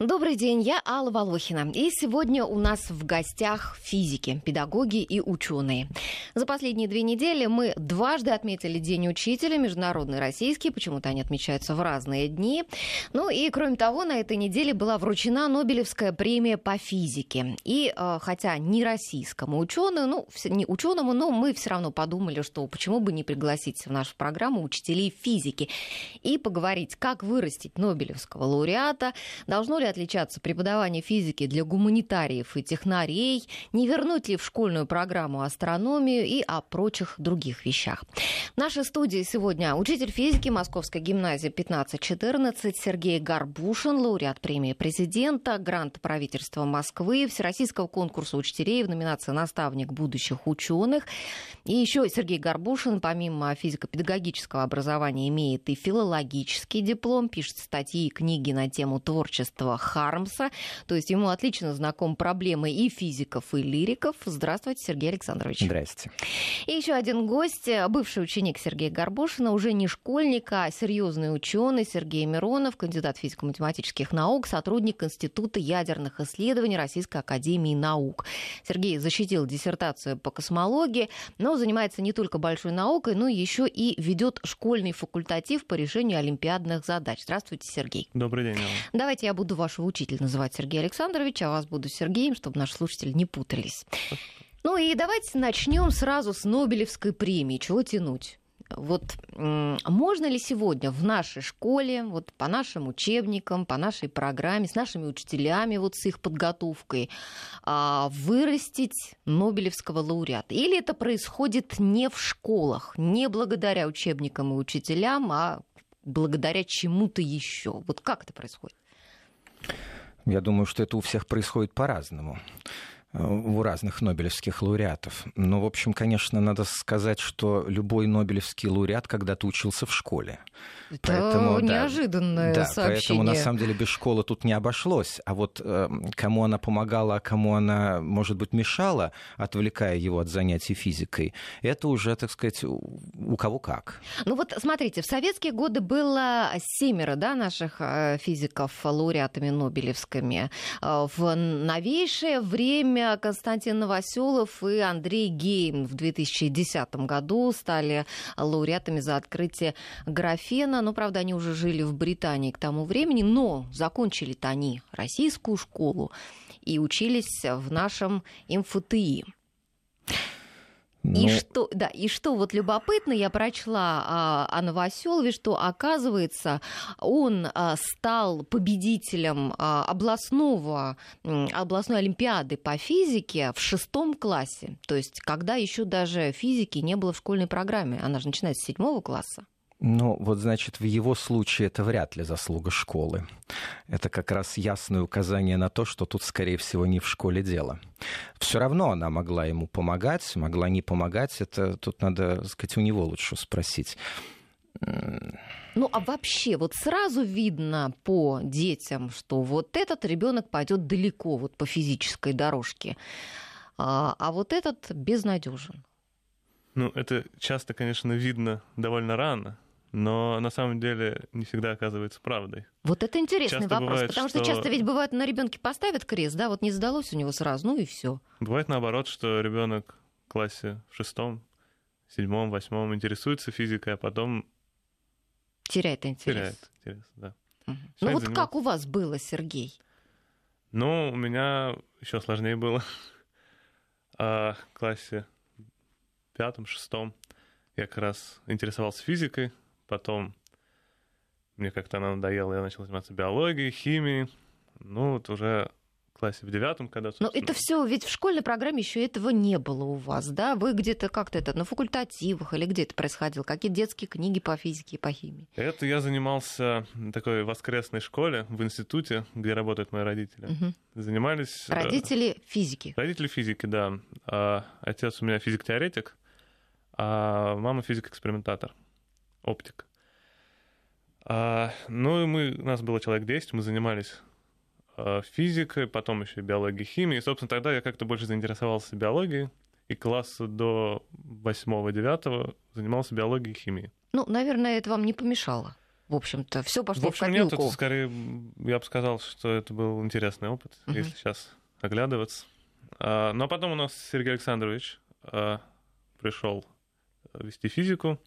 Добрый день, я Алла Волохина. И сегодня у нас в гостях физики, педагоги и ученые. За последние две недели мы дважды отметили День учителя, международный российский, почему-то они отмечаются в разные дни. Ну и, кроме того, на этой неделе была вручена Нобелевская премия по физике. И э, хотя не российскому ученому, ну, не ученому, но мы все равно подумали, что почему бы не пригласить в нашу программу учителей физики и поговорить, как вырастить Нобелевского лауреата, должно ли ли отличаться преподавание физики для гуманитариев и технарей, не вернуть ли в школьную программу астрономию и о прочих других вещах. В нашей студии сегодня учитель физики Московской гимназии 1514 Сергей Горбушин, лауреат премии президента, грант правительства Москвы, Всероссийского конкурса учителей в номинации «Наставник будущих ученых». И еще Сергей Горбушин, помимо физико-педагогического образования, имеет и филологический диплом, пишет статьи и книги на тему творчества Хармса. То есть ему отлично знаком проблемы и физиков, и лириков. Здравствуйте, Сергей Александрович. Здрасте. И еще один гость, бывший ученик Сергея Горбушина, уже не школьник, а серьезный ученый Сергей Миронов, кандидат физико-математических наук, сотрудник Института ядерных исследований Российской Академии Наук. Сергей защитил диссертацию по космологии, но занимается не только большой наукой, но еще и ведет школьный факультатив по решению олимпиадных задач. Здравствуйте, Сергей. Добрый день. Алла. Давайте я буду вашего учителя называть Сергей Александрович, а вас буду Сергеем, чтобы наши слушатели не путались. Ну и давайте начнем сразу с Нобелевской премии. Чего тянуть? Вот можно ли сегодня в нашей школе, вот по нашим учебникам, по нашей программе, с нашими учителями, вот с их подготовкой, а, вырастить Нобелевского лауреата? Или это происходит не в школах, не благодаря учебникам и учителям, а благодаря чему-то еще? Вот как это происходит? Я думаю, что это у всех происходит по-разному у разных нобелевских лауреатов. Но, в общем, конечно, надо сказать, что любой нобелевский лауреат когда-то учился в школе. Это поэтому, неожиданное да, сообщение. Поэтому, на самом деле, без школы тут не обошлось. А вот э, кому она помогала, а кому она, может быть, мешала, отвлекая его от занятий физикой, это уже, так сказать, у кого как. Ну вот, смотрите, в советские годы было семеро да, наших э, физиков лауреатами Нобелевскими. Э, в новейшее время Константин Новоселов и Андрей Гейм в 2010 году стали лауреатами за открытие графена. Но, правда, они уже жили в Британии к тому времени, но закончили-то они российскую школу и учились в нашем МФТИ. Ну... И что, да, и что вот любопытно, я прочла а, о Новоселове, что оказывается он а, стал победителем а, областного областной олимпиады по физике в шестом классе, то есть когда еще даже физики не было в школьной программе, она же начинается с седьмого класса. Ну, вот, значит, в его случае это вряд ли заслуга школы. Это как раз ясное указание на то, что тут, скорее всего, не в школе дело. Все равно она могла ему помогать, могла не помогать. Это тут надо, так сказать, у него лучше спросить. Ну а вообще, вот сразу видно по детям, что вот этот ребенок пойдет далеко вот по физической дорожке, а, а вот этот безнадежен. Ну, это часто, конечно, видно довольно рано, но на самом деле не всегда оказывается правдой. Вот это интересный часто вопрос, бывает, потому что... что часто ведь бывает на ребенке поставят крест, да, вот не сдалось у него сразу, ну и все. Бывает наоборот, что ребенок в классе в шестом, седьмом, восьмом интересуется физикой, а потом теряет интерес. Теряет интерес, да. Угу. Ну вот заниматься. как у вас было, Сергей? Ну, у меня еще сложнее было. А, в классе пятом, шестом я как раз интересовался физикой, Потом мне как-то она надоела, я начал заниматься биологией, химией. Ну, вот уже в классе в девятом, когда... Но это все, ведь в школьной программе еще этого не было у вас, да? Вы где-то как-то это на факультативах или где это происходило? Какие детские книги по физике и по химии? Это я занимался в такой воскресной школе в институте, где работают мои родители. Угу. Занимались... Э, родители физики? Родители физики, да. А отец у меня физик-теоретик, а мама физик-экспериментатор оптик. А, ну и мы, у нас было человек 10, мы занимались а, физикой, потом еще биологией, химией. И, собственно, тогда я как-то больше заинтересовался биологией, и класса до 8-9 занимался биологией и химией. Ну, наверное, это вам не помешало. в общем-то, все пошло в, общем, в копилку. Нет, это скорее, я бы сказал, что это был интересный опыт, uh-huh. если сейчас оглядываться. А, но потом у нас Сергей Александрович а, пришел вести физику.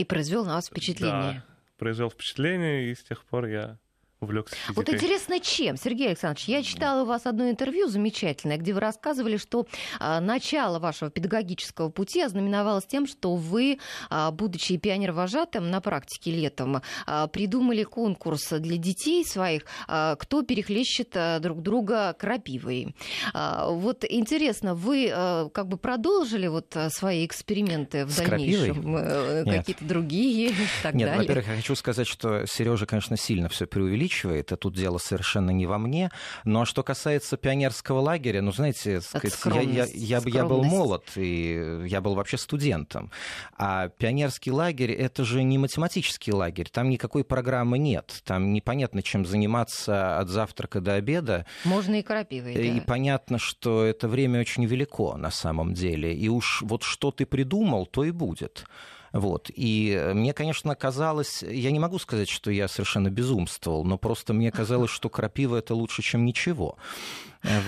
И произвел на вас впечатление. Да, произвел впечатление, и с тех пор я увлекся физикой. Вот интересно, чем, Сергей Александрович? Я читала у вас одно интервью замечательное, где вы рассказывали, что а, начало вашего педагогического пути ознаменовалось тем, что вы, а, будучи пионер-вожатым на практике летом, а, придумали конкурс для детей своих, а, кто перехлещет а, друг друга крапивой. А, вот интересно, вы а, как бы продолжили вот а, свои эксперименты в С дальнейшем? Э, Какие-то другие и так Нет, далее? во-первых, я хочу сказать, что Сережа, конечно, сильно все преувеличивает преувеличивает, и тут дело совершенно не во мне. Ну а что касается пионерского лагеря, ну знаете, сказать, я, я, я, я был молод, и я был вообще студентом. А пионерский лагерь это же не математический лагерь, там никакой программы нет, там непонятно, чем заниматься от завтрака до обеда. Можно и крапивой, да. И понятно, что это время очень велико на самом деле. И уж вот что ты придумал, то и будет. Вот. И мне, конечно, казалось, я не могу сказать, что я совершенно безумствовал, но просто мне казалось, что крапива это лучше, чем ничего.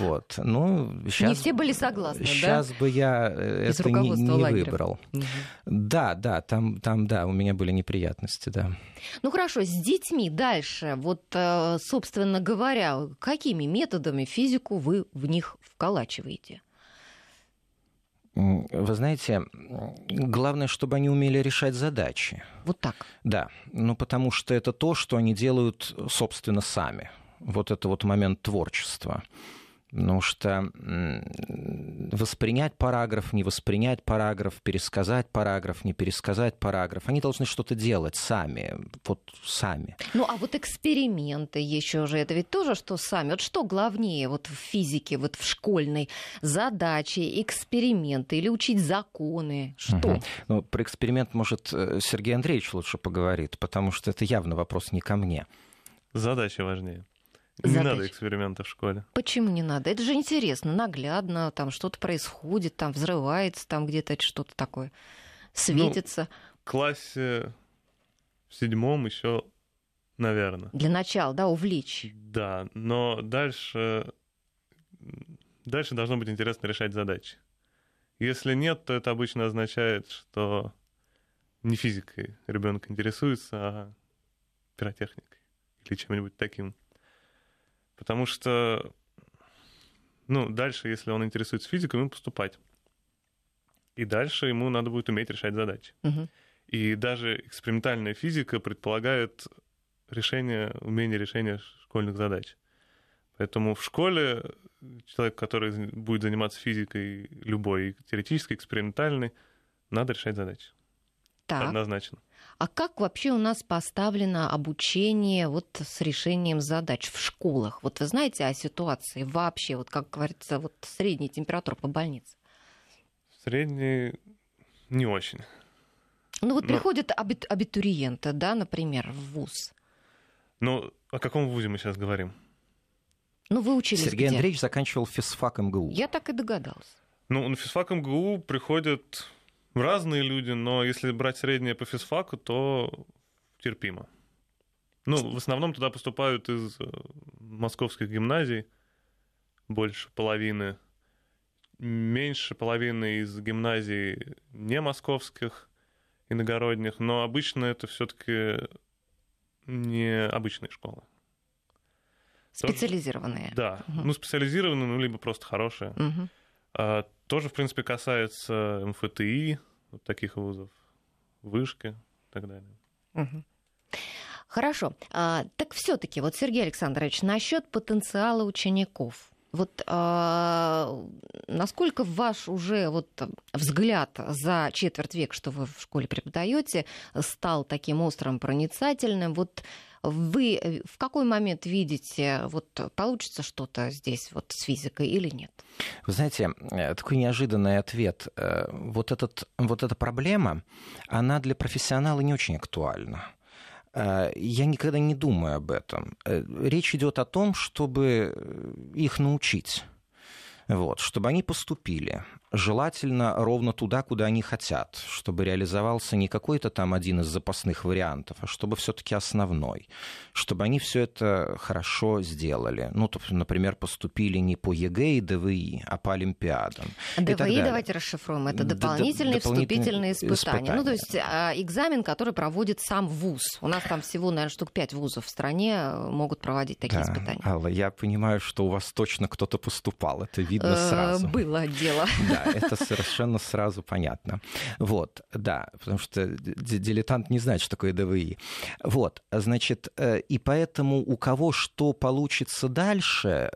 Вот. Ну, сейчас, не все были согласны, Сейчас да? бы я э, Из это не, не лагеря. выбрал. Угу. Да, да, там, там, да, у меня были неприятности, да. Ну хорошо, с детьми дальше, вот, э, собственно говоря, какими методами физику вы в них вколачиваете? Вы знаете, главное, чтобы они умели решать задачи. Вот так. Да, ну потому что это то, что они делают, собственно, сами. Вот это вот момент творчества. Потому что воспринять параграф, не воспринять параграф, пересказать параграф, не пересказать параграф, они должны что-то делать сами, вот сами. Ну а вот эксперименты еще же, это ведь тоже что сами? Вот что главнее вот в физике, вот в школьной задачи, эксперименты или учить законы? Что? Угу. Ну, про эксперимент, может, э, Сергей Андреевич лучше поговорит, потому что это явно вопрос не ко мне. Задача важнее. Не задач. надо экспериментов в школе. Почему не надо? Это же интересно, наглядно, там что-то происходит, там взрывается, там где-то что-то такое светится. Ну, в классе в седьмом еще, наверное. Для начала, да, увлечь. Да, но дальше, дальше должно быть интересно решать задачи. Если нет, то это обычно означает, что не физикой ребенок интересуется, а пиротехникой или чем-нибудь таким. Потому что, ну, дальше, если он интересуется физикой, ему поступать. И дальше ему надо будет уметь решать задачи. Угу. И даже экспериментальная физика предполагает решение, умение решения школьных задач. Поэтому в школе человек, который будет заниматься физикой любой, теоретической, экспериментальной, надо решать задачи. Так. Однозначно. А как вообще у нас поставлено обучение вот с решением задач в школах? Вот вы знаете о ситуации вообще, вот как говорится, вот средняя температура по больнице? Средняя не очень. Ну вот Но... приходят абит- абитуриенты, да, например, в ВУЗ. Ну, о каком ВУЗе мы сейчас говорим? Ну, вы учились Сергей где? Андреевич заканчивал физфак МГУ. Я так и догадался. Ну, на физфак МГУ приходят разные люди, но если брать среднее по физфаку, то терпимо. Ну, в основном туда поступают из э, московских гимназий, больше половины. Меньше половины из гимназий не московских, иногородних, но обычно это все-таки не обычные школы. Специализированные. Тоже, да. Угу. Ну, специализированные, ну, либо просто хорошие. Угу. А, тоже, в принципе, касается МФТИ, вот таких вузов, вышки и так далее. Хорошо. А, так все-таки, вот, Сергей Александрович, насчет потенциала учеников. Вот а, насколько ваш уже вот взгляд за четверть века, что вы в школе преподаете, стал таким острым, проницательным? Вот вы э, в какой момент видите, вот получится что-то здесь вот с физикой или нет? Вы знаете, э, такой неожиданный ответ. Э, вот, этот, вот эта проблема, она для профессионала не очень актуальна. Я никогда не думаю об этом. Речь идет о том, чтобы их научить. Вот, чтобы они поступили. Желательно ровно туда, куда они хотят, чтобы реализовался не какой-то там один из запасных вариантов, а чтобы все-таки основной, чтобы они все это хорошо сделали. Ну, то, например, поступили не по ЕГЭ и ДВИ, а по Олимпиадам. ДВИ давайте расшифруем. Это дополнительные, вступительные испытания. испытания. Ну, то есть а, экзамен, который проводит сам ВУЗ. У нас там всего, наверное, штук пять вузов в стране э, могут проводить такие да, испытания. Алла, я понимаю, что у вас точно кто-то поступал. Это видно э, сразу. Было дело. Да, это совершенно сразу понятно. Вот, да, потому что дилетант не знает, что такое ДВИ. Вот, значит, э, и поэтому у кого что получится дальше,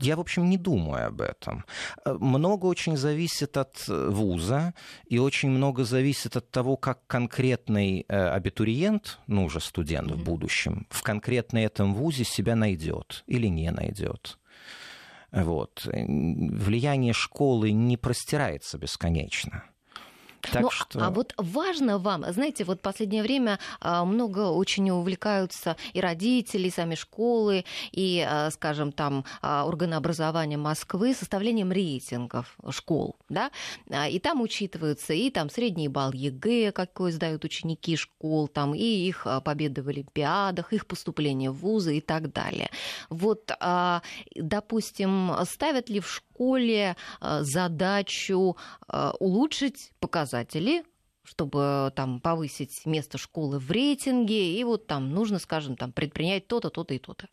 я, в общем, не думаю об этом. Э, много очень зависит от э, вуза, и очень много зависит от того, как конкретный э, абитуриент, ну уже студент в будущем, в конкретно этом вузе себя найдет или не найдет. Вот. Влияние школы не простирается бесконечно. Так ну, что... А вот важно вам, знаете, вот в последнее время а, много очень увлекаются и родители, и сами школы, и, а, скажем, там а, органы образования Москвы составлением рейтингов школ, да, и там учитываются и там средний балл ЕГЭ, какой сдают ученики школ, там и их победы в Олимпиадах, их поступление в вузы и так далее. Вот, допустим, ставят ли в школу школе э, задачу э, улучшить показатели чтобы там повысить место школы в рейтинге, и вот там нужно, скажем, там предпринять то-то, то-то и то-то.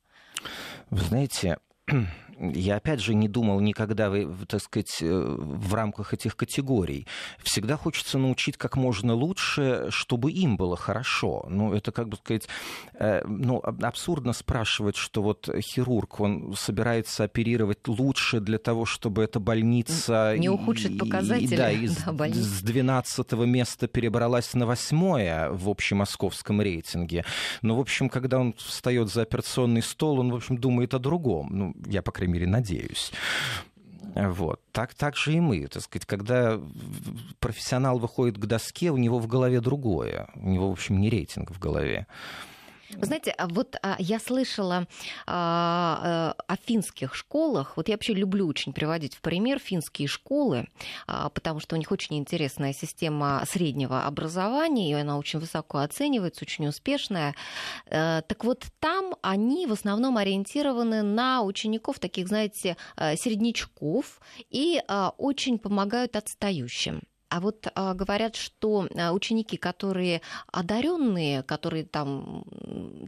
Вы знаете, я опять же не думал никогда, так сказать, э, в рамках этих категорий. Всегда хочется научить как можно лучше, чтобы им было хорошо. Ну, это, как бы сказать, э, ну, абсурдно спрашивать, что вот хирург, он собирается оперировать лучше для того, чтобы эта больница... Не ухудшит показатели. И, да, из, да, с 12 места перебралась на восьмое в общемосковском рейтинге. Но, в общем, когда он встает за операционный стол, он, в общем, думает о другом. Ну, я, по крайней крайней мере, надеюсь. Вот. Так, так же и мы. Так сказать, когда профессионал выходит к доске, у него в голове другое. У него, в общем, не рейтинг в голове. Вы знаете, а вот а, я слышала а, а, о финских школах. Вот я вообще люблю очень приводить в пример финские школы, потому что у них очень интересная система среднего образования, и она очень высоко оценивается, очень успешная. А, так вот, там они в основном ориентированы на учеников, таких, знаете, э, середнячков, и очень помогают отстающим. А вот а, говорят, что а, ученики, которые одаренные, которые там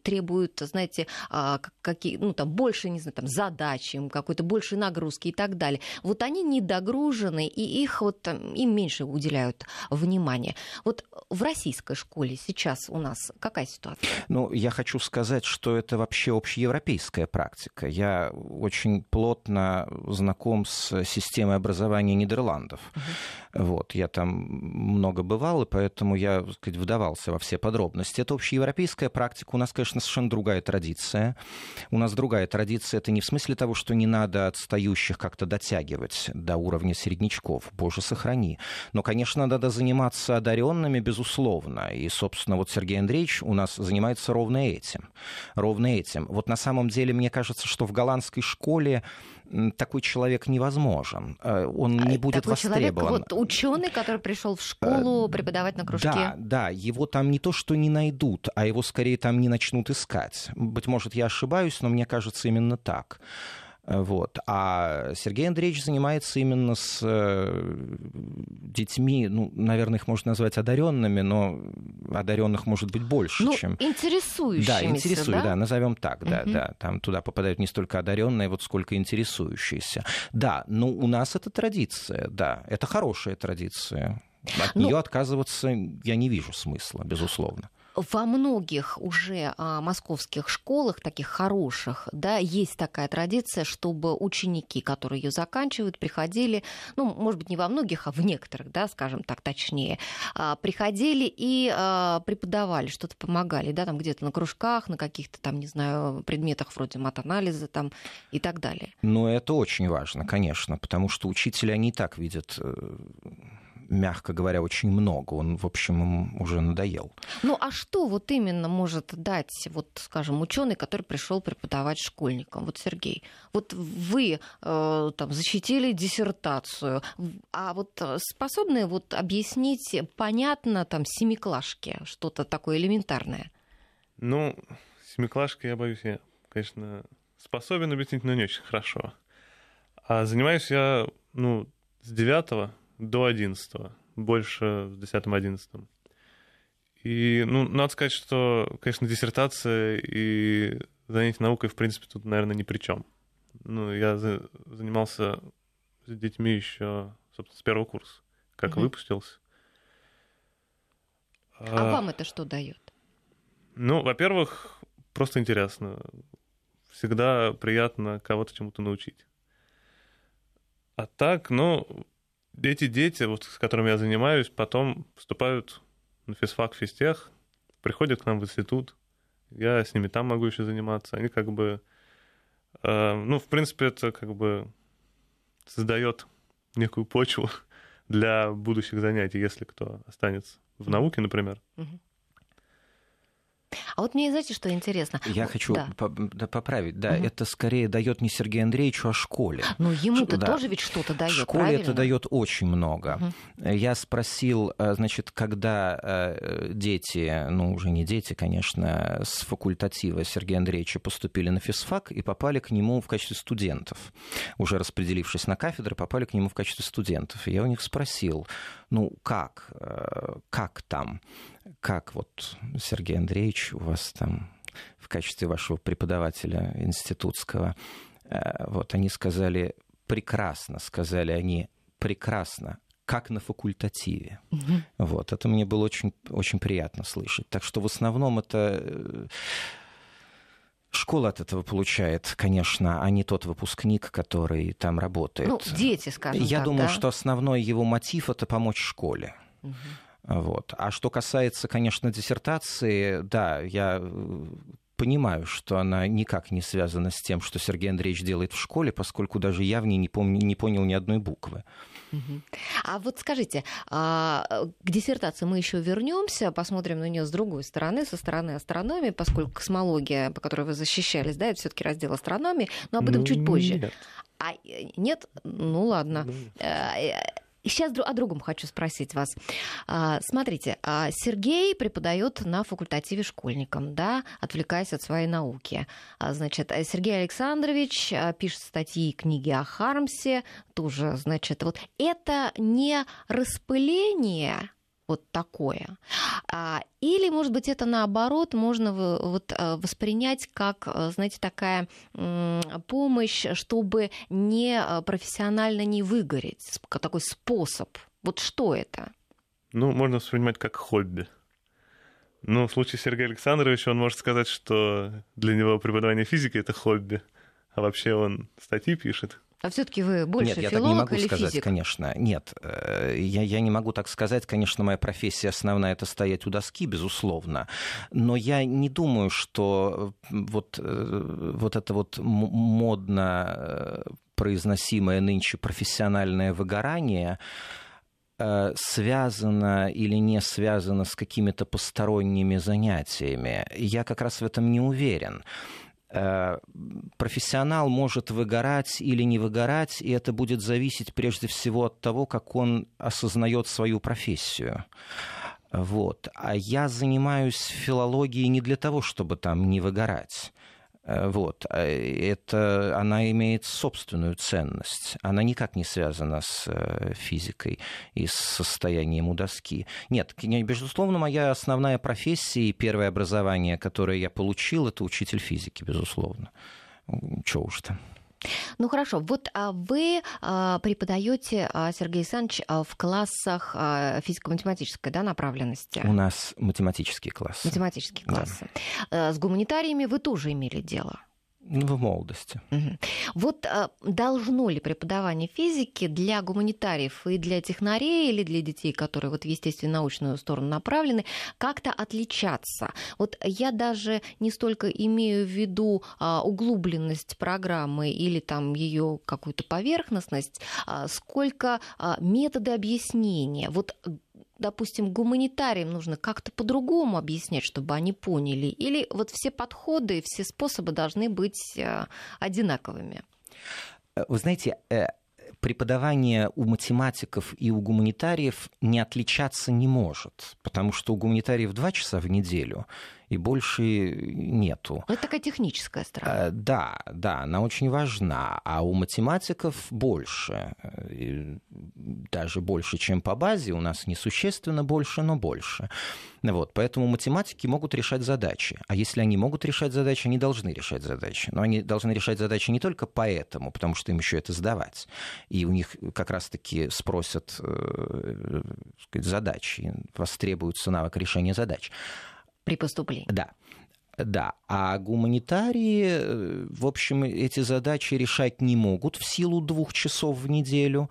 требуют, знаете, а, какие, ну, там, больше, не знаю, там, задач, им какой-то больше нагрузки и так далее, вот они недогружены, и их вот там, им меньше уделяют внимания. Вот в российской школе сейчас у нас какая ситуация? Ну, я хочу сказать, что это вообще общеевропейская практика. Я очень плотно знаком с системой образования Нидерландов. Угу. Вот, я там много бывал, и поэтому я, так сказать, вдавался во все подробности. Это общеевропейская практика. У нас, конечно, совершенно другая традиция. У нас другая традиция. Это не в смысле того, что не надо отстающих как-то дотягивать до уровня середнячков. Боже, сохрани. Но, конечно, надо заниматься одаренными, безусловно. И, собственно, вот Сергей Андреевич у нас занимается ровно этим. Ровно этим. Вот на самом деле, мне кажется, что в голландской школе такой человек невозможен. Э, он не а, будет такой востребован. Человек, вот ученый, который пришел в школу э, преподавать на кружке. Да, да, его там не то, что не найдут, а его скорее там не начнут искать. Быть может, я ошибаюсь, но мне кажется именно так. Вот. А Сергей Андреевич занимается именно с э, детьми, ну, наверное, их можно назвать одаренными, но одаренных может быть больше, ну, чем... Интересующимися, да? Интересующие, да, да назовем так, да, угу. да. Там туда попадают не столько одаренные, вот сколько интересующиеся. Да, но у нас это традиция, да, это хорошая традиция. От ну, нее отказываться я не вижу смысла, безусловно во многих уже а, московских школах, таких хороших, да, есть такая традиция, чтобы ученики, которые ее заканчивают, приходили, ну, может быть, не во многих, а в некоторых, да, скажем так точнее, а, приходили и а, преподавали, что-то помогали, да, там где-то на кружках, на каких-то там, не знаю, предметах вроде матанализа там и так далее. Ну, это очень важно, конечно, потому что учителя, и так видят э, мягко говоря, очень много. Он, в общем, им уже надоел. Ну а что вот именно может дать, вот, скажем, ученый, который пришел преподавать школьникам? Вот, Сергей, вот вы э, там защитили диссертацию, а вот способны вот объяснить понятно там семиклашке что-то такое элементарное? Ну, семиклашки, я боюсь, я, конечно, способен объяснить, но не очень хорошо. А занимаюсь я, ну, с 9 до 11, больше с 10-11. И, ну, надо сказать, что, конечно, диссертация и занятие наукой, в принципе, тут, наверное, ни при чем. Ну, я за- занимался с детьми еще, собственно, с первого курса, как угу. выпустился. А, а вам это что дает? Ну, во-первых, просто интересно. Всегда приятно кого-то чему-то научить. А так, ну, эти дети, вот, с которыми я занимаюсь, потом поступают на физфак, физтех, приходят к нам в институт. Я с ними там могу еще заниматься. Они как бы... Э, ну, в принципе, это как бы создает некую почву для будущих занятий, если кто останется в науке, например. Угу. А вот мне, знаете, что интересно? Я вот, хочу да. поправить. Да, угу. это скорее дает не Сергею Андреевичу, а школе. Ну, ему-то да. тоже ведь что-то дает. Школе правильно? это дает очень много. Угу. Я спросил, э, значит, когда э, дети, ну, уже не дети, конечно, с факультатива Сергея Андреевича поступили на физфак и попали к нему в качестве студентов. Уже распределившись на кафедры, попали к нему в качестве студентов. И я у них спросил, ну, как, э, как там? Как вот, Сергей Андреевич, у вас там в качестве вашего преподавателя институтского, э, вот они сказали прекрасно, сказали они прекрасно, как на факультативе. Угу. Вот, это мне было очень, очень приятно слышать. Так что в основном это э, школа от этого получает, конечно, а не тот выпускник, который там работает. Ну, дети, скажем Я так, думаю, да? что основной его мотив это помочь школе. Угу. Вот. А что касается, конечно, диссертации, да, я э, понимаю, что она никак не связана с тем, что Сергей Андреевич делает в школе, поскольку даже я в ней не, помню, не понял ни одной буквы. А вот скажите, а, к диссертации мы еще вернемся, посмотрим на нее с другой стороны, со стороны астрономии, поскольку космология, по которой вы защищались, да, это все-таки раздел астрономии, но об этом ну, чуть позже. Нет. А э, нет, ну ладно. Ну, Сейчас о другом хочу спросить вас. А, смотрите, а, Сергей преподает на факультативе школьникам, да, отвлекаясь от своей науки. А, значит, Сергей Александрович пишет статьи и книги о Хармсе, тоже, значит, вот это не распыление вот такое. А, или, может быть, это наоборот можно вот э, воспринять как, э, знаете, такая помощь, чтобы не э, профессионально не выгореть, такой способ. Вот что это? Ну, можно воспринимать как хобби. Ну, в случае Сергея Александровича он может сказать, что для него преподавание физики — это хобби, а вообще он статьи пишет. А все-таки вы больше Нет, я филолог так не могу или сказать, физик? конечно. Нет, э, я, я не могу так сказать. Конечно, моя профессия основная это стоять у доски, безусловно. Но я не думаю, что вот, э, вот это вот модно э, произносимое нынче профессиональное выгорание связано или не связано с какими-то посторонними занятиями. Я как раз в этом не уверен. Э, профессионал может выгорать или не выгорать, и это будет зависеть прежде всего от того, как он осознает свою профессию. Вот. А я занимаюсь филологией не для того, чтобы там не выгорать. Э, вот. А это, она имеет собственную ценность. Она никак не связана с э, физикой и с состоянием у доски. Нет, безусловно, моя основная профессия и первое образование, которое я получил, это учитель физики, безусловно. Чего уж там. Ну хорошо, вот а вы а, преподаете, а, Сергей Александрович, в классах физико-математической да, направленности? У нас математический класс. Математические классы. Да. Э, с гуманитариями вы тоже имели дело? В молодости. Вот а, должно ли преподавание физики для гуманитариев и для технарей или для детей, которые вот в естественно-научную сторону направлены, как-то отличаться? Вот я даже не столько имею в виду а, углубленность программы или там ее какую-то поверхностность, а, сколько методы объяснения. Вот допустим, гуманитариям нужно как-то по-другому объяснять, чтобы они поняли? Или вот все подходы, все способы должны быть э, одинаковыми? Э, вы знаете, э, преподавание у математиков и у гуманитариев не отличаться не может, потому что у гуманитариев два часа в неделю, и больше нету. Это такая техническая сторона. Э, да, да, она очень важна. А у математиков больше. Даже больше, чем по базе. У нас несущественно больше, но больше. Вот, поэтому математики могут решать задачи. А если они могут решать задачи, они должны решать задачи. Но они должны решать задачи не только поэтому, потому что им еще это сдавать. И у них как раз-таки спросят э, сказать, задачи, востребуется навык решения задач при поступлении. Да. Да, а гуманитарии, э, в общем, эти задачи решать не могут в силу двух часов в неделю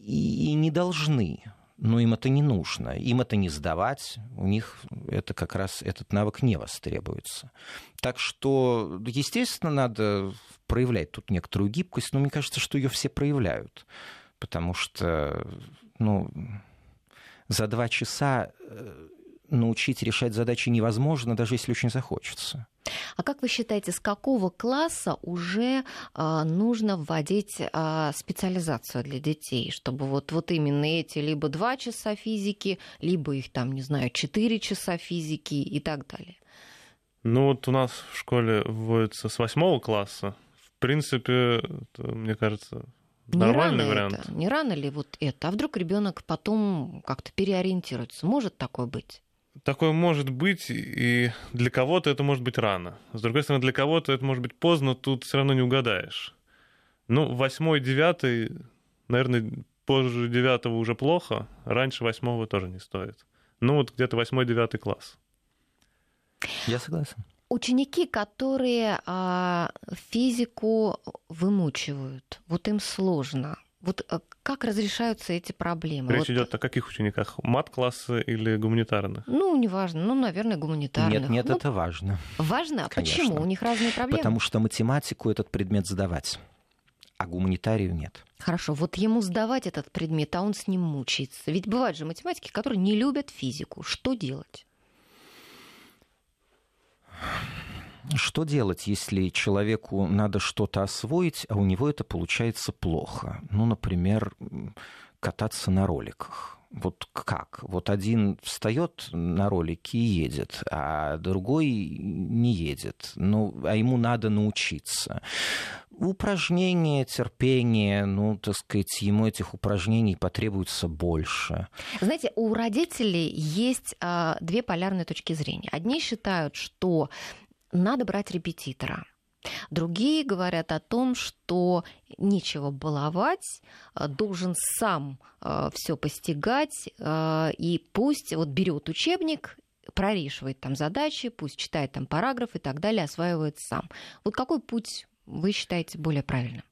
и не должны. Но им это не нужно, им это не сдавать, у них это как раз этот навык не востребуется. Так что, естественно, надо проявлять тут некоторую гибкость, но мне кажется, что ее все проявляют, потому что, ну, за два часа э, научить решать задачи невозможно, даже если очень захочется. А как вы считаете, с какого класса уже а, нужно вводить а, специализацию для детей, чтобы вот, вот именно эти либо два часа физики, либо их там, не знаю, четыре часа физики и так далее? Ну вот у нас в школе вводится с восьмого класса. В принципе, это, мне кажется, нормальный не вариант. Это, не рано ли вот это? А вдруг ребенок потом как-то переориентируется? Может такое быть? Такое может быть, и для кого-то это может быть рано. С другой стороны, для кого-то это может быть поздно, тут все равно не угадаешь. Ну, восьмой, девятый, наверное, позже девятого уже плохо, раньше восьмого тоже не стоит. Ну, вот где-то восьмой, девятый класс. Я согласен. Ученики, которые а, физику вымучивают, вот им сложно. Вот э, как разрешаются эти проблемы? Речь вот... идет о каких учениках? Мат-классы или гуманитарных? Ну, неважно. Ну, наверное, гуманитарных. Нет, нет, ну, это важно. Важно? А Конечно. почему? У них разные проблемы. Потому что математику этот предмет сдавать, а гуманитарию нет. Хорошо, вот ему сдавать этот предмет, а он с ним мучается. Ведь бывают же математики, которые не любят физику. Что делать? Что делать, если человеку надо что-то освоить, а у него это получается плохо? Ну, например, кататься на роликах. Вот как? Вот один встает на ролике и едет, а другой не едет. Ну, а ему надо научиться. Упражнения, терпение, ну, так сказать, ему этих упражнений потребуется больше. Знаете, у родителей есть а, две полярные точки зрения. Одни считают, что надо брать репетитора. Другие говорят о том, что нечего баловать, а, должен сам а, все постигать, а, и пусть вот берет учебник, прорешивает там задачи, пусть читает там параграф и так далее, осваивает сам. Вот какой путь вы считаете более правильным?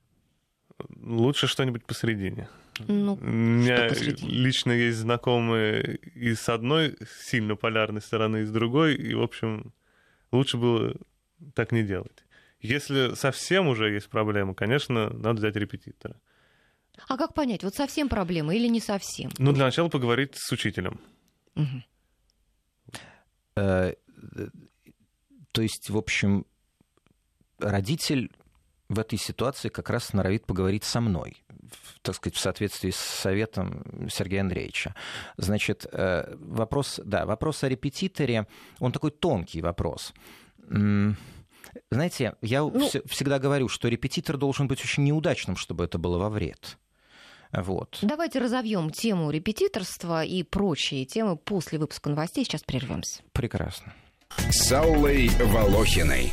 Лучше что-нибудь посередине. Ну, У меня посередине? лично есть знакомые и с одной сильно полярной стороны, и с другой, и, в общем, лучше было так не делать. Если совсем уже есть проблема, конечно, надо взять репетитора. А как понять, вот совсем проблема или не совсем? Ну, для начала поговорить с учителем. Мгм. Э, То есть, в общем, родитель в этой ситуации как раз норовит поговорить со мной, так сказать, в соответствии с советом Сергея Андреевича. Значит, э, вопрос, да, вопрос о репетиторе, он такой тонкий вопрос. Знаете, я Ну- вс- всегда говорю, что репетитор должен быть очень неудачным, чтобы это было во вред. Вот. Давайте разовьем тему репетиторства и прочие темы после выпуска новостей. Сейчас прервемся. Прекрасно. с Аллой Волохиной.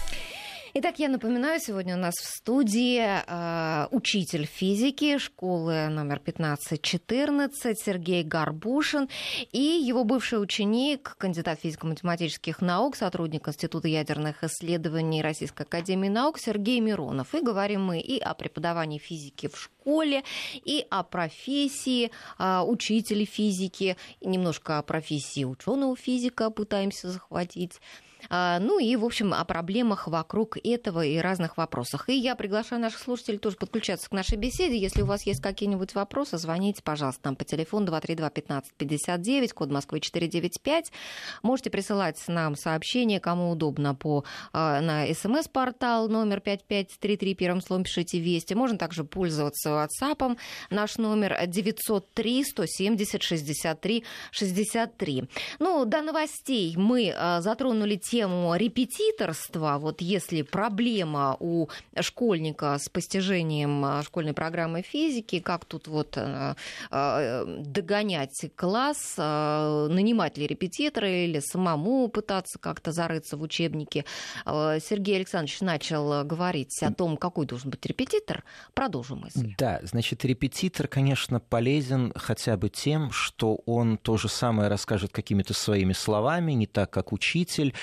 Итак, я напоминаю, сегодня у нас в студии э, учитель физики школы номер 1514 Сергей Горбушин и его бывший ученик, кандидат физико-математических наук, сотрудник Института ядерных исследований Российской Академии Наук Сергей Миронов. И говорим мы и о преподавании физики в школе, и о профессии э, учителя физики, и немножко о профессии ученого физика пытаемся захватить. А, ну и, в общем, о проблемах вокруг этого и разных вопросах. И я приглашаю наших слушателей тоже подключаться к нашей беседе. Если у вас есть какие-нибудь вопросы, звоните, пожалуйста, нам по телефону 232-1559, код Москвы 495. Можете присылать нам сообщения, кому удобно, по, а, на смс-портал номер 5533, первым словом пишите «Вести». Можно также пользоваться WhatsApp. Наш номер 903 170 63 63. Ну, до новостей мы а, затронули тему репетиторства, вот если проблема у школьника с постижением а, школьной программы физики, как тут вот э, э, догонять класс, э, нанимать ли репетитора или самому пытаться как-то зарыться в учебники. Сергей Александрович начал говорить о том, какой должен быть репетитор. Продолжим мысль. Да, значит, репетитор, конечно, полезен хотя бы тем, что он то же самое расскажет какими-то своими словами, не так, как учитель,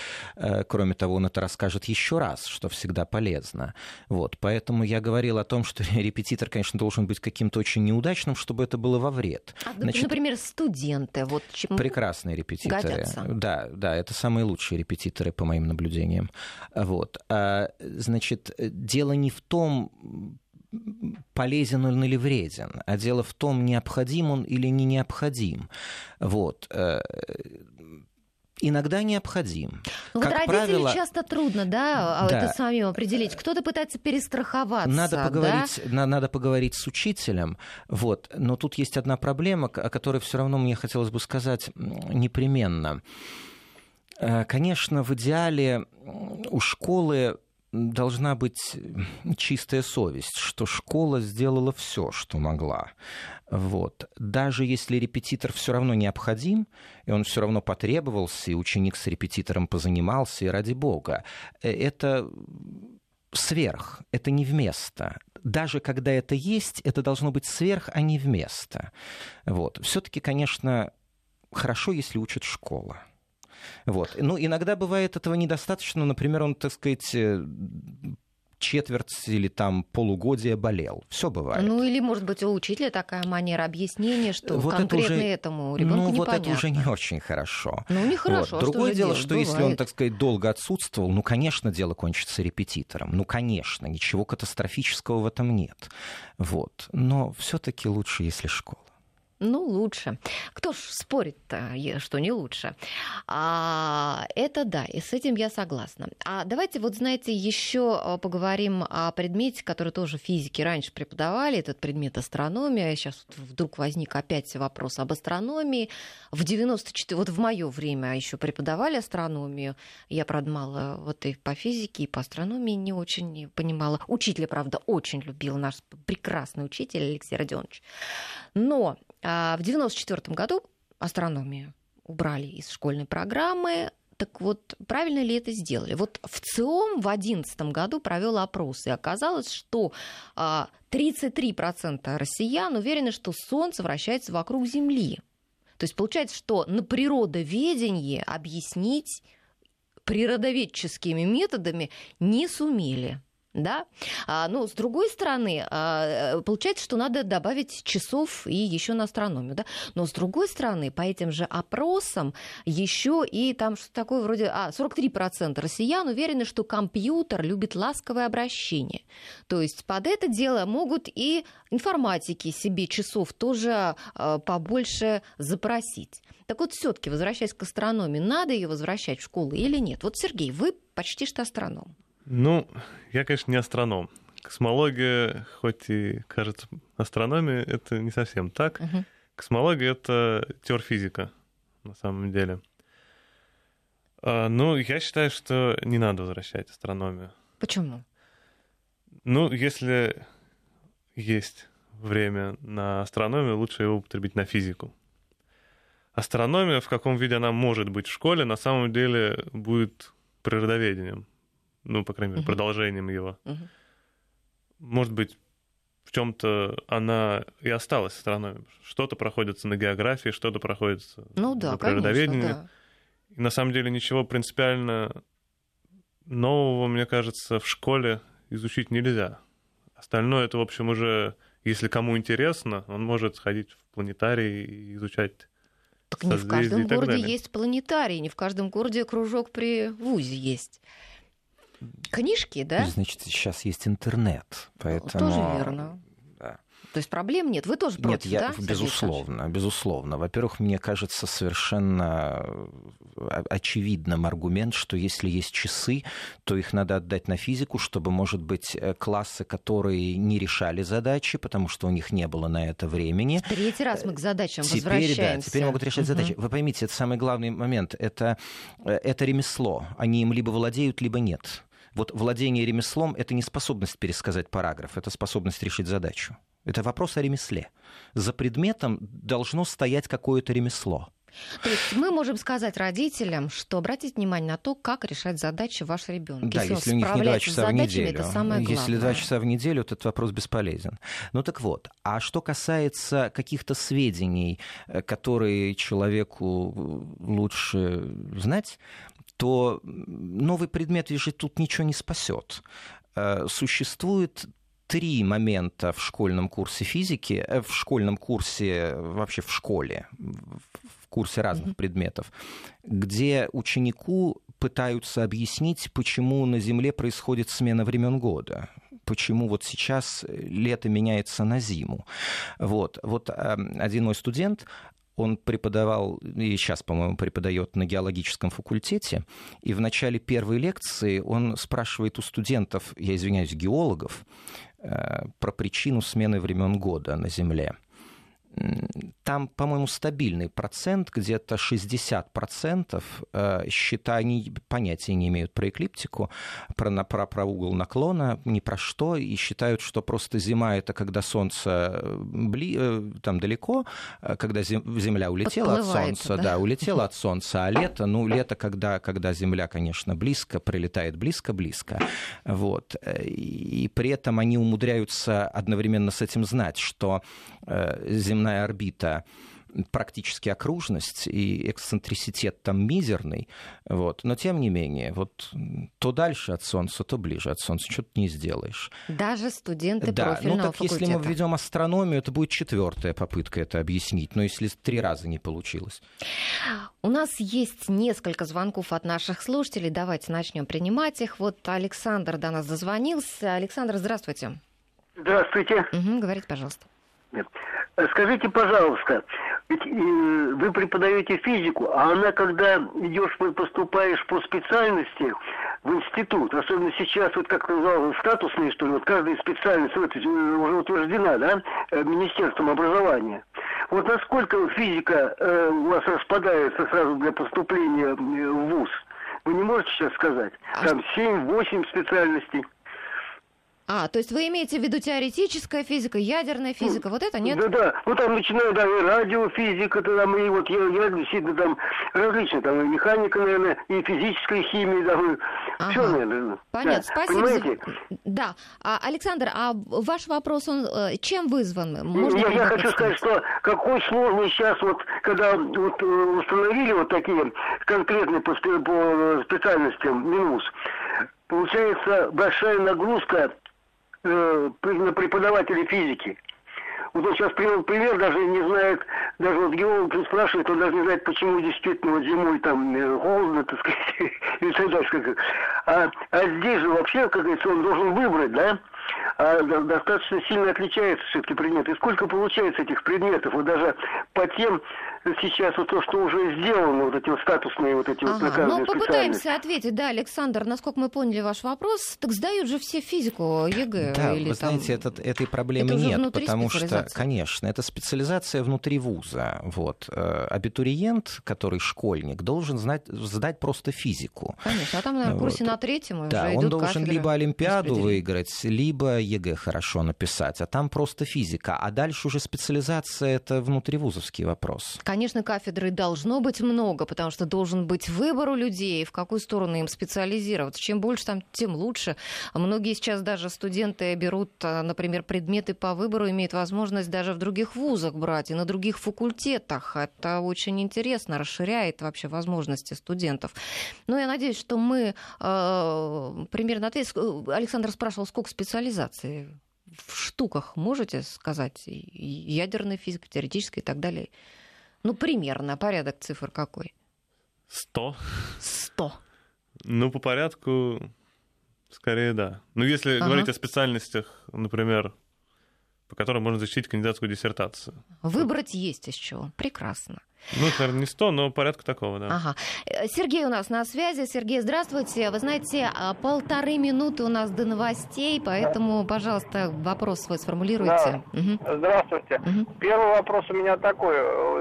кроме того, он это расскажет еще раз, что всегда полезно. Вот. Поэтому я говорил о том, что репетитор, конечно, должен быть каким-то очень неудачным, чтобы это было во вред. А, Значит, например, студенты. Вот чему прекрасные репетиторы. Годятся. Да, да, это самые лучшие репетиторы, по моим наблюдениям. Вот. А, значит, дело не в том, полезен он или вреден, а дело в том, необходим он или не необходим. Вот э, иногда необходим. Ну, как вот правило, часто трудно, да, а да, это самим определить. Кто-то пытается перестраховаться. Надо поговорить, да? на, надо поговорить с учителем, вот. Но тут есть одна проблема, о которой все равно мне хотелось бы сказать непременно. Э, конечно, в идеале у школы должна быть чистая совесть, что школа сделала все, что могла. Вот. Даже если репетитор все равно необходим, и он все равно потребовался, и ученик с репетитором позанимался, и ради бога, э, это сверх, это не вместо. Даже когда это есть, это должно быть сверх, а не вместо. Вот. Все-таки, конечно, хорошо, если учит школа. Вот. Ну, иногда бывает этого недостаточно. Например, он, так сказать, э, четверть или там полугодие болел. Все бывает. Ну или, может быть, у учителя такая манера объяснения, что вот конкретно это уже, этому ребенку Ну непонятно. вот это уже не очень хорошо. Ну нехорошо. Вот. Другое что дело, делать? что Бывает. если он, так сказать, долго отсутствовал, ну, конечно, дело кончится репетитором. Ну, конечно, ничего катастрофического в этом нет. Вот. Но все-таки лучше, если школа. Ну, лучше. Кто ж спорит-то, что не лучше? А, это да, и с этим я согласна. А давайте вот, знаете, еще а, поговорим о предмете, который тоже физики раньше преподавали, этот предмет астрономия. Сейчас вдруг возник опять вопрос об астрономии. В 94, вот в мое время еще преподавали астрономию. Я, правда, мало вот и по физике, и по астрономии не очень понимала. Учителя, правда, очень любил наш прекрасный учитель Алексей Родионович. Но а в 1994 году астрономию убрали из школьной программы. Так вот, правильно ли это сделали? Вот в ЦИОМ в 2011 году провел опрос, и оказалось, что 33% а, россиян уверены, что Солнце вращается вокруг Земли. То есть получается, что на природоведении объяснить природоведческими методами не сумели да. А, ну, с другой стороны, а, э, получается, что надо добавить часов и еще на астрономию, да. Но с другой стороны, по этим же опросам еще и там что такое вроде, а, 43% россиян уверены, что компьютер любит ласковое обращение. То есть под это дело могут и информатики себе часов тоже а, побольше запросить. Так вот, все-таки, возвращаясь к астрономии, надо ее возвращать в школу или нет? Вот, Сергей, вы почти что астроном. Ну, я, конечно, не астроном. Космология, хоть и кажется астрономия, это не совсем так. Угу. Космология — это теорфизика, на самом деле. А, ну, я считаю, что не надо возвращать астрономию. Почему? Ну, если есть время на астрономию, лучше его употребить на физику. Астрономия, в каком виде она может быть в школе, на самом деле будет природоведением ну, по крайней мере, продолжением его. Может быть, в чем-то она и осталась стороной. Что-то проходится на географии, что-то проходится Ну да, на конечно, природоведении. да. И на самом деле ничего принципиально нового, мне кажется, в школе изучить нельзя. Остальное это, в общем, уже, если кому интересно, он может сходить в планетарий и изучать Так не в каждом городе далее. есть планетарий, не в каждом городе кружок при ВУЗе есть. Книжки, да? Значит, сейчас есть интернет, поэтому... Тоже верно. Да. То есть проблем нет. Вы тоже Нет, против, я, да? Безусловно, безусловно. Во-первых, мне кажется совершенно э, очевидным аргумент, что если есть часы, то их надо отдать на физику, чтобы, может быть, э, классы, которые не решали задачи, потому что у них не было на это времени? Третий раз мы к задачам Теперь, да, возвращаемся. теперь могут решать Мгм. задачи. Вы поймите, это самый главный момент. Это, э, это ремесло. Они им либо владеют, либо нет. Вот владение ремеслом — это не способность пересказать параграф, это способность решить задачу. Это вопрос о ремесле. За предметом должно стоять какое-то ремесло. То есть мы можем сказать родителям, что обратите внимание на то, как решать задачи ваш ребенок. Да, если, если у них не два справляется с часа в задачами, неделю. это самое главное. Если два часа в неделю, то этот вопрос бесполезен. Ну так вот, а что касается каких-то сведений, э, которые человеку э, лучше знать, то новый предмет же тут ничего не спасет. Э, Существует три момента в школьном курсе физики, э, в школьном курсе, вообще в школе, в курсе разных Мгм. предметов, где ученику пытаются объяснить, почему на Земле происходит смена времен года почему вот сейчас лето меняется на зиму. Вот, вот э, один мой студент, он преподавал, и сейчас, по-моему, преподает на геологическом факультете, и в начале первой лекции он спрашивает у студентов, я извиняюсь, геологов, э, про причину смены времен года на Земле. Там, по-моему, стабильный процент, где-то 60% э, счета, они понятия не имеют про эклиптику, про, про, про угол наклона, ни про что, и считают, что просто зима — это когда солнце э, бли, э, там далеко, э, когда зем- Земля улетела от солнца, да? да, улетела от солнца, а лето, ну, лето, когда, когда Земля, конечно, близко, прилетает близко-близко, вот, Э, и при этом они умудряются одновременно с этим знать, что э, земная орбита практически окружность, и эксцентриситет там мизерный, вот. но тем не менее, вот то дальше от Солнца, то ближе от Солнца, что-то не сделаешь. Даже студенты да, ну профильного так если мы введем астрономию, это будет четвертая попытка это объяснить, но если три раза не получилось. У нас есть несколько звонков от наших слушателей. Давайте начнем принимать их. Вот Александр до нас дозвонился. Александр, здравствуйте. Здравствуйте. Мгм, говорите, пожалуйста. Э, Скажите, пожалуйста, ведь э, вы преподаете физику, а она, когда идешь, по- поступаешь по специальности в институт, особенно сейчас, вот как назвал, статусные, что ли, вот каждая специальность вот, э, уже утверждена, да, Министерством образования. Вот насколько физика э, у вас распадается сразу для поступления в ВУЗ? Вы не можете сейчас сказать? А Там 7-8 специальностей. А, то есть вы имеете в виду теоретическая физика, ядерная физика, вот это нет? Да, да. Ну там начинаю, да, и радиофизика, там, и вот я, я действительно там различные, там и механика, наверное, и физическая химия, там, Ага. все, наверное. Понятно, Да, спасибо. за- Понимаете? Да. А, Александр, а ваш вопрос, он э, чем вызван? Можно я, я хочу сказать, что какой сложный сейчас вот, когда вот э, установили вот такие конкретные по, по специальностям МИНУС, получается большая нагрузка э, на преподавателей физики. Вот он сейчас привел пример, даже не знает, даже вот геолог спрашивает, он даже не знает, почему действительно вот зимой там э, холодно, так сказать, и так далее. как- А, а здесь же вообще, как говорится, он должен выбрать, да? А до- достаточно сильно отличается все-таки предмет. И сколько получается этих предметов? Вот даже по тем сейчас вот то, что уже сделано, вот эти вот статусные вот эти вот Ага, каждую ну специальность. попытаемся ответить, да, Александр, насколько мы поняли ваш вопрос, так сдают же все физику, ЕГЭ Да, или вы там... знаете, этот, этой проблемы это нет, потому что, конечно, это специализация внутри вуза. Вот. Э, Абитуриент, который школьник, должен знать, сдать просто физику. Конечно, а там, наверное, в курсе Вот. на третьем Да, уже он идут должен кафедры либо Олимпиаду выиграть, либо ЕГЭ хорошо написать, а там просто физика. А дальше уже специализация — это внутривузовский вопрос. Конечно, кафедры должно быть много, потому что должен быть выбор у людей, в какую сторону им специализироваться. Чем больше там, тем лучше. Многие сейчас даже студенты берут, а, например, предметы по выбору, имеют возможность даже в других вузах брать и на других факультетах. Это очень интересно, расширяет вообще возможности студентов. Но я надеюсь, что мы э, примерно ответили. Александр спрашивал, сколько специализаций в штуках можете сказать? Ядерная физика, теоретическая и так далее. Ну, примерно, порядок цифр какой? Сто. Сто. Ну, по порядку, скорее, да. Ну, если ага. говорить о специальностях, например, по которым можно защитить кандидатскую диссертацию. Выбрать есть из чего. Прекрасно. Ну, это, наверное, не 100, но порядка такого, да. Ага. Э, Сергей у нас на связи. Сергей, здравствуйте. Вы знаете, а, полторы минуты у нас до новостей, поэтому, пожалуйста, вопрос свой сформулируйте. Да. Угу. Здравствуйте. Угу. Первый вопрос у меня такой.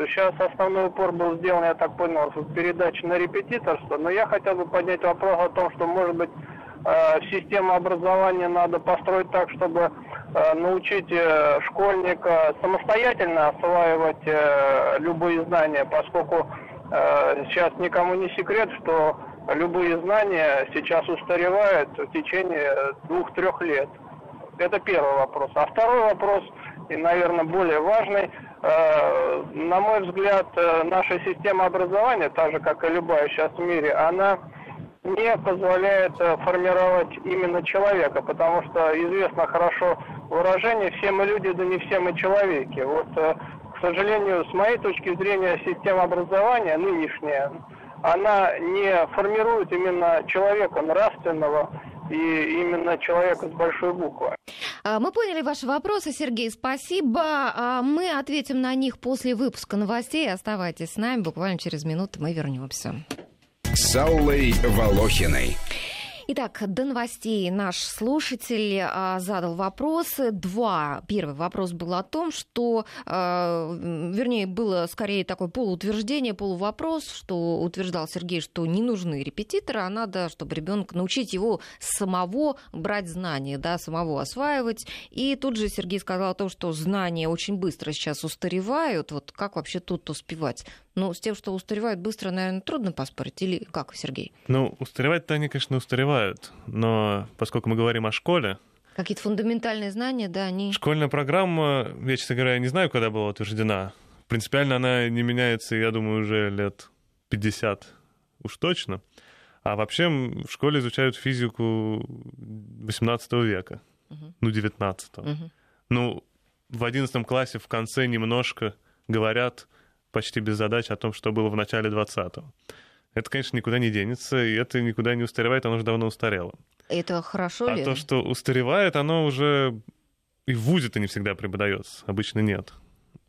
Сейчас основной упор был сделан, я так понял, в передаче на репетиторство, но я хотел бы поднять вопрос о том, что, может быть, э, систему образования надо построить так, чтобы научить э, школьника самостоятельно осваивать э, любые знания, поскольку сейчас никому не секрет, что любые знания сейчас устаревают в течение двух-трех лет. Это первый вопрос. А второй вопрос, и, наверное, более важный, на мой взгляд, наша система образования, так же, как и любая сейчас в мире, она не позволяет формировать именно человека, потому что известно хорошо выражение «все мы люди, да не все мы человеки». Вот, э, к сожалению, с моей точки зрения, система образования нынешняя, она не формирует именно человека нравственного, и именно человека с большой буквы. А, мы поняли ваши вопросы, Сергей, спасибо. А, мы ответим на них после выпуска новостей. Оставайтесь с нами, буквально через минуту мы вернемся. С Аллой Волохиной. Итак, до новостей наш слушатель а, задал вопросы. Два. Первый вопрос был о том, что, а, вернее, было скорее такое полуутверждение, полувопрос, что утверждал Сергей, что не нужны репетиторы, а надо, чтобы ребенка научить его самого брать знания, да, самого осваивать. И тут же Сергей сказал о том, что знания очень быстро сейчас устаревают. Вот как вообще тут успевать? Ну, с тем, что устаревают быстро, наверное, трудно поспорить. Или как, Сергей? Ну, устаревать-то они, конечно, устаревают. Но поскольку мы говорим о школе, Какие-то фундаментальные знания, да, они... Школьная программа, я, честно говоря, не знаю, когда была утверждена. Принципиально она не меняется, я думаю, уже лет 50 уж точно. А вообще в школе изучают физику 18 века, угу. ну, 19 угу. Ну, в 11 классе в конце немножко говорят почти без задач о том, что было в начале 20-го. Это, конечно, никуда не денется, и это никуда не устаревает, оно уже давно устарело. Это хорошо а ли? А то, что устаревает, оно уже и в ВУЗе-то не всегда преподается, обычно нет.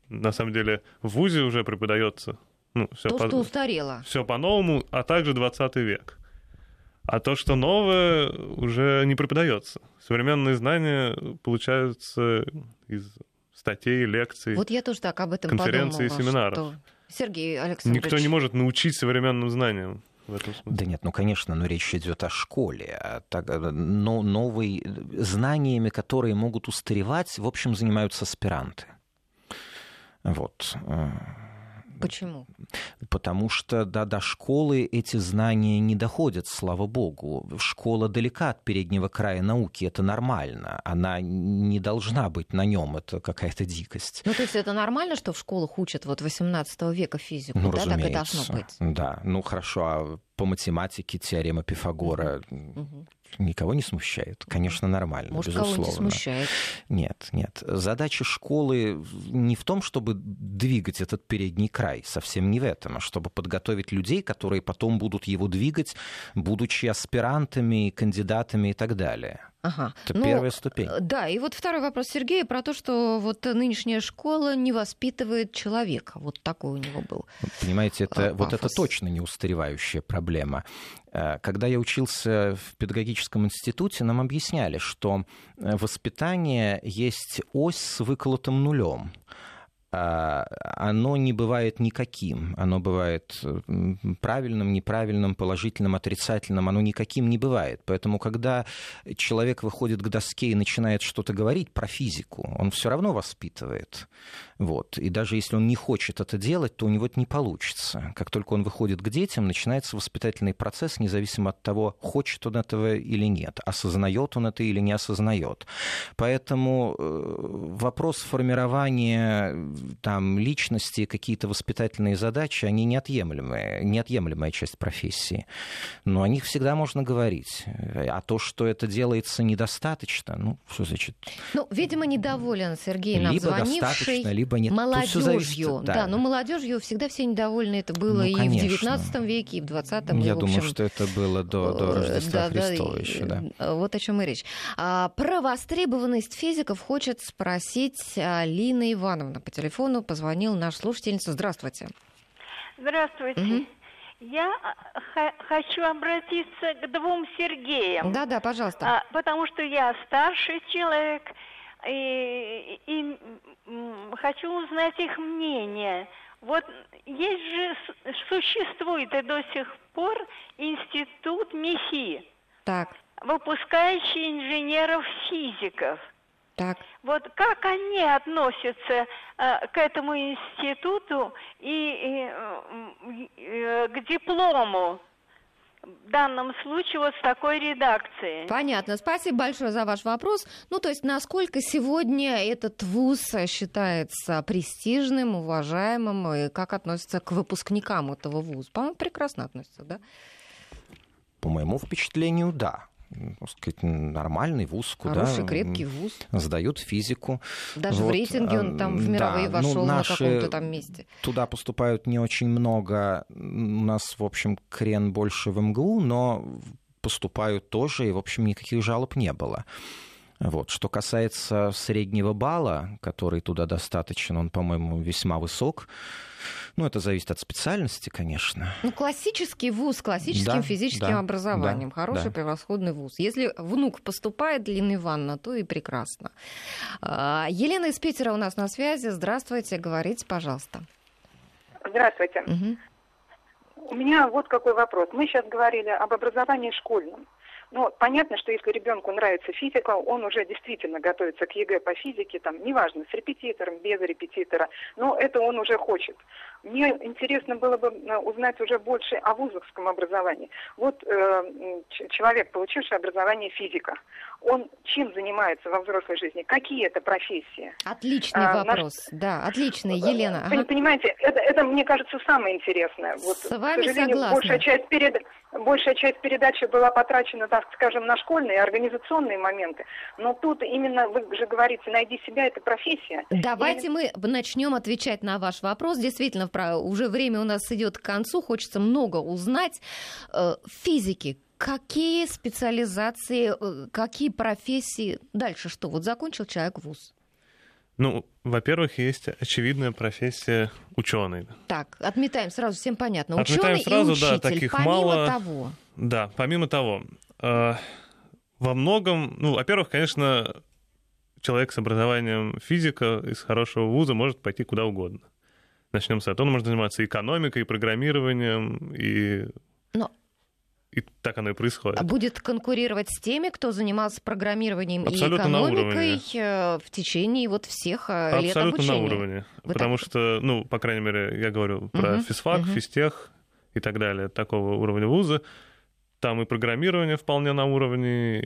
На самом деле в ВУЗе уже преподается ну, все то, по... что устарело. Все по-новому, а также 20 век. А то, что новое, уже не преподается. Современные знания получаются из статей, лекций. Вот я тоже так об этом конференций подумала, и семинаров. Что... Сергей Александрович. Никто не может научить современным знаниям. В этом смысле. Да нет, ну конечно, но речь идет о школе, а так, но новые знаниями, которые могут устаревать, в общем, занимаются аспиранты. Вот. Почему? Потому что да, до школы эти знания не доходят, слава богу. Школа далека от переднего края науки, это нормально. Она не должна быть на нем, это какая-то дикость. Ну, то есть это нормально, что в школах учат вот 18 века физику, ну, да, так и должно быть? Да, ну хорошо, а по математике теорема Пифагора угу никого не смущает? Конечно, нормально, Может, безусловно. кого-нибудь смущает? Нет, нет. Задача школы не в том, чтобы двигать этот передний край, совсем не в этом, а чтобы подготовить людей, которые потом будут его двигать, будучи аспирантами, кандидатами и так далее. Ага. Это ну, первая ступень. Э, да, и вот второй вопрос Сергея про то, что вот нынешняя школа не воспитывает человека. Вот такой у него был. Понимаете, это, пафос. вот это точно не устаревающая проблема. Э, когда я учился в педагогическом институте, нам объясняли, что воспитание есть ось с выколотым нулем. А, оно не бывает никаким. Оно бывает правильным, неправильным, положительным, отрицательным. Оно никаким не бывает. Поэтому, когда человек выходит к доске и начинает что-то говорить про физику, он все равно воспитывает. Вот. И даже если он не хочет это делать, то у него это не получится. Как только он выходит к детям, начинается воспитательный процесс, независимо от того, хочет он этого или нет, осознает он это или не осознает. Поэтому э, вопрос формирования там, личности, какие-то воспитательные задачи, они неотъемлемые, неотъемлемая часть профессии. Но о них всегда можно говорить. А то, что это делается недостаточно, ну, что значит? Ну, видимо, недоволен Сергей нам либо звонивший. либо нет. Молодежью, зависит, да. да, но молодежью всегда все недовольны. Это было ну, и конечно. в 19 веке, и в 20 Я и, в думаю, общем, что это было до, до Рождества да, Христова да, еще, да. Вот о чем и речь. А, про востребованность физиков хочет спросить Алина Ивановна. По телефону позвонил наш слушательница. Здравствуйте. Здравствуйте. Мгм. Я х- хочу обратиться к двум Сергеям. Да, да, пожалуйста. А, потому что я старший человек и, и, хочу узнать их мнение. Вот есть же, существует и до сих пор институт МИХИ, Так, выпускающий инженеров-физиков. Так. Вот как они относятся э, к этому институту и, и, э, э, к диплому в данном случае вот с такой редакцией? Понятно. Спасибо большое за ваш вопрос. Ну, то есть, насколько сегодня этот вуз считается престижным, уважаемым, и как относится к выпускникам этого вуза? По-моему, прекрасно относится, да? По моему впечатлению, да. Ну, сказать, нормальный вуз, куда Хороший, крепкий вуз. сдают физику. Даже в Вот, рейтинге он там в мировые да, ну, вошел на наши каком-то там месте. Туда поступают не очень много. У нас, в общем, крен больше в МГУ, но поступают тоже, и, в общем, никаких жалоб не было. Вот. Что касается среднего балла, который туда достаточен, он, по-моему, весьма высок. Ну, это зависит от специальности, конечно. Ну, классический вуз с классическим Да, физическим да, образованием. да, Хороший, да. превосходный вуз. Если внук поступает, Лина Ивановна, то и прекрасно. А, Елена из Питера у нас на связи. Здравствуйте, говорите, пожалуйста. Здравствуйте. Мгм. У меня вот какой вопрос. Мы сейчас говорили об образовании школьном. Ну, понятно, что если ребенку нравится физика, он уже действительно готовится к ЕГЭ по физике, там, неважно, с репетитором, без репетитора, но это он уже хочет. Мне интересно было бы э, узнать уже больше о вузовском образовании. Вот э, человек, получивший образование физика, он чем занимается во взрослой жизни? Какие это профессии? Отличный А, наш- вопрос. Да, отличный, Елена. Вы Ага. Понимаете, это, это, мне кажется, самое интересное. Вот, С вами к сожалению, согласна. Большая часть, перед... большая часть передачи была потрачена, так скажем, на школьные организационные моменты. Но тут именно, вы же говорите, найди себя, это профессия. Давайте мы начнем отвечать на ваш вопрос. Действительно, уже время у нас идет к концу, хочется много узнать. Э, Физики, какие специализации, э, какие профессии? Дальше что? Вот закончил человек вуз. Ну, во-первых, есть очевидная профессия ученый. Так, отметаем сразу, всем понятно. Отметаем Ученый сразу, и да, учитель. таких Помимо мало. того, Да, помимо того, э, во многом, ну, во-первых, конечно, человек с образованием физика из хорошего вуза может пойти куда угодно. Начнем с этого. Он может заниматься экономикой, программированием, и, Но- и так оно и происходит. будет конкурировать с теми, кто занимался программированием Абсолютно и экономикой э, в течение вот всех э, лет Абсолютно на обучения. уровне. Вы потому так- что, ну, по крайней мере, я говорю про Мгм, физфак, мгм. физтех и так далее, такого уровня вуза. Там и программирование вполне на уровне,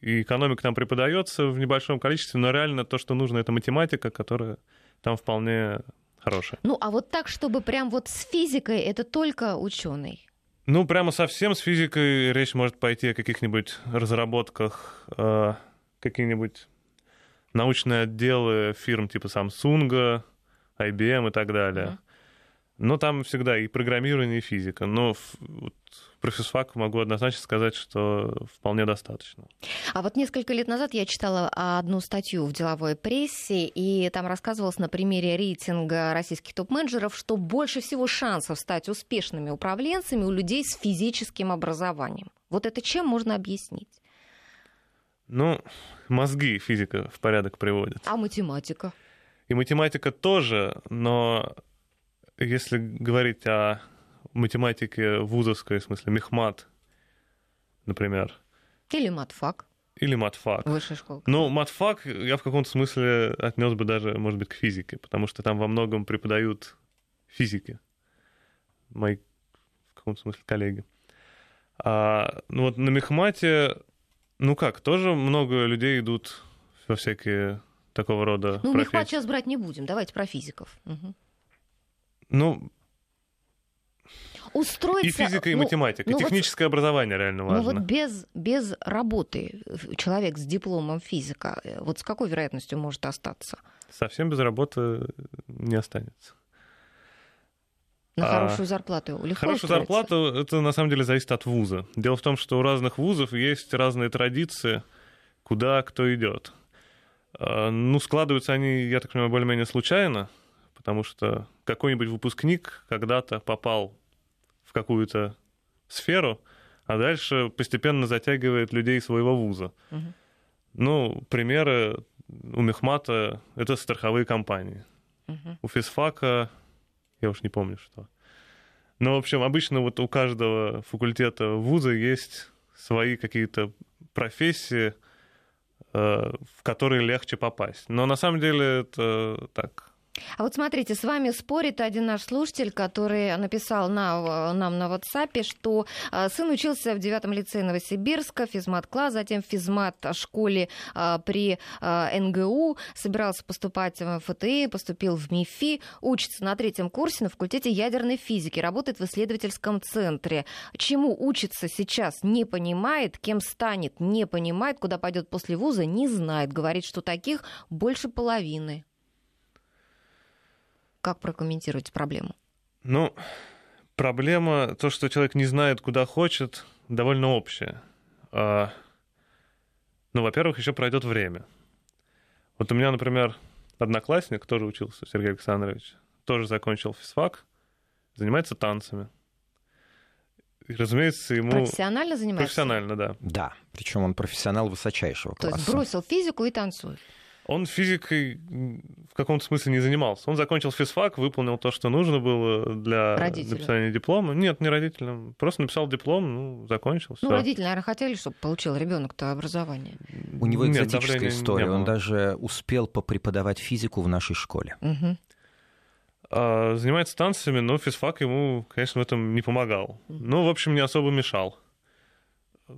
и экономика там преподается в небольшом количестве, но реально то, что нужно, это математика, которая там вполне хорошая. Ну, а вот так, чтобы прям вот с физикой, это только ученый. Ну, прямо совсем с физикой речь может пойти о каких-нибудь разработках, э, какие-нибудь научные отделы фирм типа Samsung, IBM и так далее. Мгм. Но там всегда и программирование, и физика. Но вот про физфак могу однозначно сказать, что вполне достаточно. А вот несколько лет назад я читала одну статью в деловой прессе, и там рассказывалось на примере рейтинга российских топ-менеджеров, что больше всего шансов стать успешными управленцами у людей с физическим образованием. Вот это чем можно объяснить? Ну, мозги физика в порядок приводит. А математика? И математика тоже, но если говорить о математике вузовской, в смысле мехмат, например. Или матфак. Или матфак. Высшая школа. Ну, матфак я в каком-то смысле отнес бы даже, может быть, к физике, потому что там во многом преподают физики. Мои, в каком-то смысле, коллеги. А, ну вот на мехмате, ну как, тоже много людей идут во всякие такого рода Ну, профессии. мехмат сейчас брать не будем. Давайте про физиков. Угу. Ну, Устроиться... и физика, и ну, математика. ну вот- Техническое образование реально Ну важно. вот без, без работы человек с дипломом физика, э, вот с какой вероятностью может остаться? Совсем без работы не останется. На А, хорошую зарплату легко Хорошая устроиться? зарплата, это на самом деле зависит от вуза. Дело в том, что у разных вузов есть разные традиции, куда кто идет. А, Ну, складываются они, я так понимаю, более-менее случайно, потому что какой-нибудь выпускник когда-то попал в какую-то сферу, а дальше постепенно затягивает людей своего вуза. Мгм. Ну, примеры у Мехмата — это страховые компании. Мгм. У физфака я уж не помню, что. Но, в общем, обычно вот у каждого факультета вуза есть свои какие-то профессии, э, в которые легче попасть. Но на самом деле это так. А вот смотрите, с вами спорит один наш слушатель, который написал на, нам на WhatsApp, что а, сын учился в девятом лицее Новосибирска, физмат-класс, затем в физмат-школе а, при НГУ, собирался поступать в ФТИ, поступил в МИФИ, учится на третьем курсе на факультете ядерной физики, работает в исследовательском центре. Чему учится сейчас, не понимает, кем станет, не понимает, куда пойдет после вуза, не знает. Говорит, что таких больше половины. Как прокомментируете проблему? Ну, проблема, то, что человек не знает, куда хочет, довольно общая. А, Ну, во-первых, еще пройдет время. Вот у меня, например, одноклассник, тоже учился, Сергей Александрович, тоже закончил физфак, занимается танцами. И, разумеется, ему... Профессионально занимается? Профессионально, да. Да, причем он профессионал высочайшего То класса. есть бросил физику и танцует. Он физикой в каком-то смысле не занимался. Он закончил физфак, выполнил то, что нужно было для Родителям. написания диплома. Нет, не родителям. Просто написал диплом, ну, закончил. Ну, всё. родители, наверное, хотели, чтобы получил ребенок-то образование. У него Нет, экзотическая не история. Он даже успел попреподавать физику в нашей школе. А, занимается танцами, но физфак ему, конечно, в этом не помогал. Ну, в общем, не особо мешал.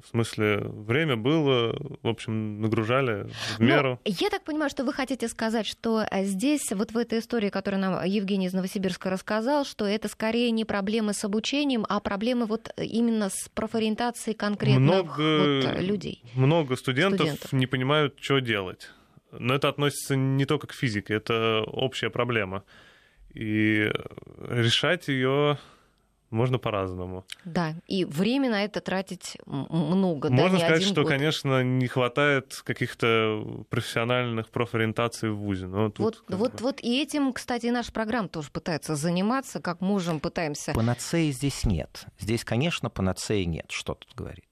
В смысле, время было, в общем, нагружали в Ну, меру. я так понимаю, что вы хотите сказать, что а, здесь, вот в этой истории, которую нам Евгений из Новосибирска рассказал, что это скорее не проблемы с обучением, а проблемы вот именно с профориентацией конкретных Много вот, людей. Много студентов, студентов. не понимают, что делать. Но это относится не только к физике, это общая проблема. И решать ее можно по-разному. Да, и время на это тратить много. да, Можно не сказать, что, год. конечно, не хватает каких-то профессиональных профориентаций в ВУЗе. Но тут Вот, вот, бы- вот и этим, кстати, и наша программа тоже пытается заниматься, как можем, пытаемся. Панацеи здесь нет. Здесь, конечно, панацеи нет. Что тут говорить?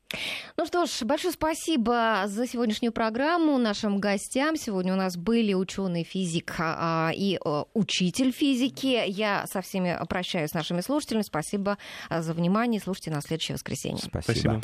Ну что ж, большое спасибо за сегодняшнюю программу нашим гостям. Сегодня у нас были ученый физик а, и а, учитель физики. Я со всеми прощаюсь с нашими слушателями. Спасибо а, за внимание. Слушайте нас в следующее воскресенье. Спасибо. Спасибо.